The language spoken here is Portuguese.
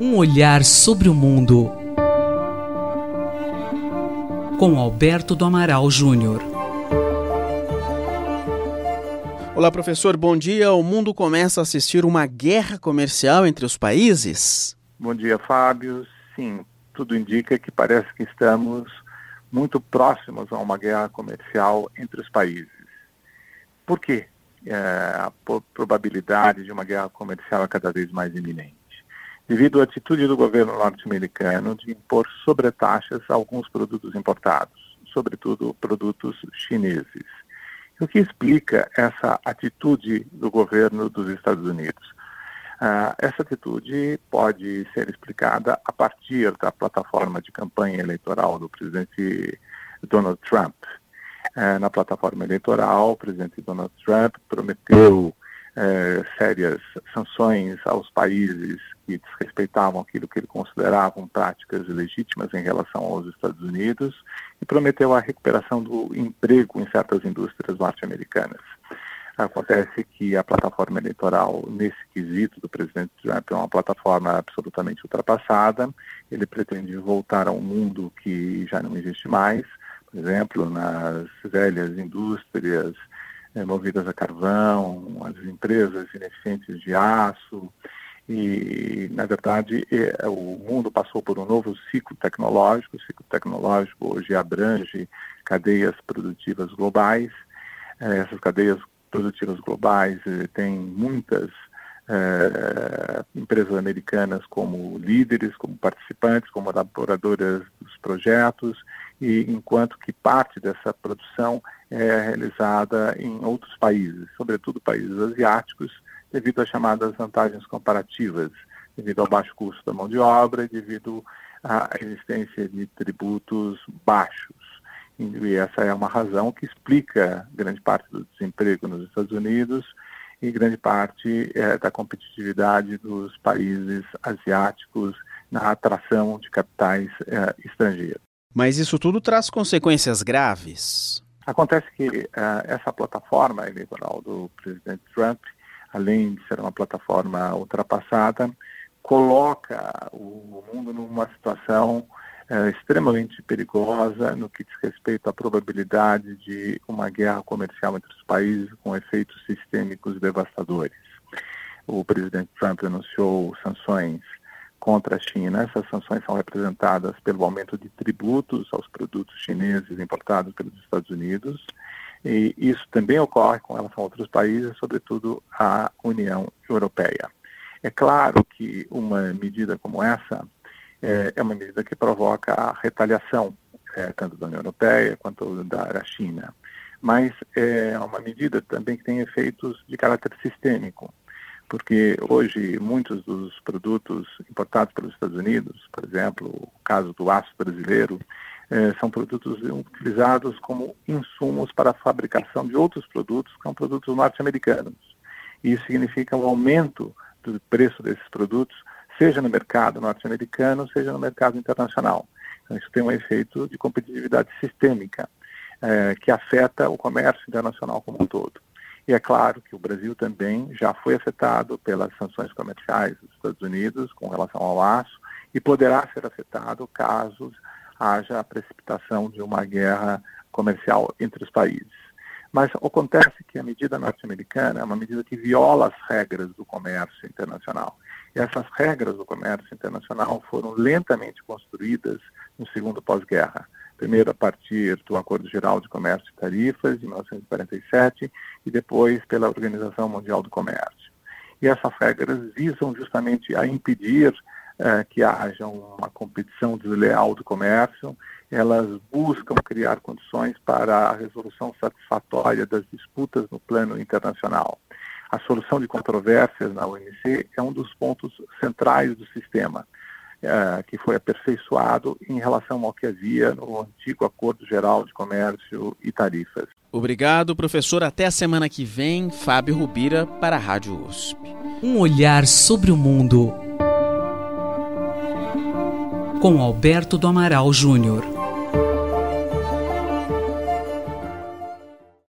Um olhar sobre o mundo com Alberto do Amaral Júnior. Olá, professor, bom dia. O mundo começa a assistir uma guerra comercial entre os países? Bom dia, Fábio. Sim, tudo indica que parece que estamos muito próximos a uma guerra comercial entre os países. Por quê? É, a probabilidade de uma guerra comercial é cada vez mais iminente devido à atitude do governo norte-americano de impor sobretaxas a alguns produtos importados, sobretudo produtos chineses. O que explica essa atitude do governo dos Estados Unidos? Uh, essa atitude pode ser explicada a partir da plataforma de campanha eleitoral do presidente Donald Trump. Uh, na plataforma eleitoral, o presidente Donald Trump prometeu é, sérias sanções aos países que desrespeitavam aquilo que ele consideravam práticas legítimas em relação aos Estados Unidos e prometeu a recuperação do emprego em certas indústrias norte-americanas. Acontece que a plataforma eleitoral, nesse quesito do presidente Trump, é uma plataforma absolutamente ultrapassada. Ele pretende voltar a um mundo que já não existe mais, por exemplo, nas velhas indústrias é, movidas a carvão, as empresas ineficientes de aço. E, na verdade, é, o mundo passou por um novo ciclo tecnológico. O ciclo tecnológico hoje abrange cadeias produtivas globais. É, essas cadeias produtivas globais é, têm muitas é, empresas americanas como líderes, como participantes, como elaboradoras dos projetos, e enquanto que parte dessa produção é realizada em outros países, sobretudo países asiáticos, devido às chamadas vantagens comparativas, devido ao baixo custo da mão de obra devido à existência de tributos baixos. E essa é uma razão que explica grande parte do desemprego nos Estados Unidos e grande parte é, da competitividade dos países asiáticos na atração de capitais é, estrangeiros. Mas isso tudo traz consequências graves. Acontece que uh, essa plataforma eleitoral do presidente Trump, além de ser uma plataforma ultrapassada, coloca o mundo numa situação uh, extremamente perigosa no que diz respeito à probabilidade de uma guerra comercial entre os países com efeitos sistêmicos devastadores. O presidente Trump anunciou sanções contra a China. Essas sanções são representadas pelo aumento de tributos aos produtos chineses importados pelos Estados Unidos. E isso também ocorre com relação a outros países, sobretudo a União Europeia. É claro que uma medida como essa é, é uma medida que provoca a retaliação, é, tanto da União Europeia quanto da China. Mas é uma medida também que tem efeitos de caráter sistêmico porque hoje muitos dos produtos importados pelos Estados Unidos, por exemplo, o caso do aço brasileiro, eh, são produtos utilizados como insumos para a fabricação de outros produtos, que são produtos norte-americanos. Isso significa um aumento do preço desses produtos, seja no mercado norte-americano, seja no mercado internacional. Então, isso tem um efeito de competitividade sistêmica, eh, que afeta o comércio internacional como um todo. E é claro que o Brasil também já foi afetado pelas sanções comerciais dos Estados Unidos com relação ao aço e poderá ser afetado caso haja a precipitação de uma guerra comercial entre os países. Mas acontece que a medida norte-americana é uma medida que viola as regras do comércio internacional. Essas regras do comércio internacional foram lentamente construídas no segundo pós-guerra primeiro a partir do Acordo Geral de Comércio e Tarifas, de 1947, e depois pela Organização Mundial do Comércio. E essas regras visam justamente a impedir eh, que haja uma competição desleal do comércio, elas buscam criar condições para a resolução satisfatória das disputas no plano internacional. A solução de controvérsias na OMC é um dos pontos centrais do sistema é, que foi aperfeiçoado em relação ao que havia no antigo Acordo Geral de Comércio e Tarifas. Obrigado, professor. Até a semana que vem. Fábio Rubira para a Rádio USP. Um olhar sobre o mundo com Alberto do Amaral Júnior.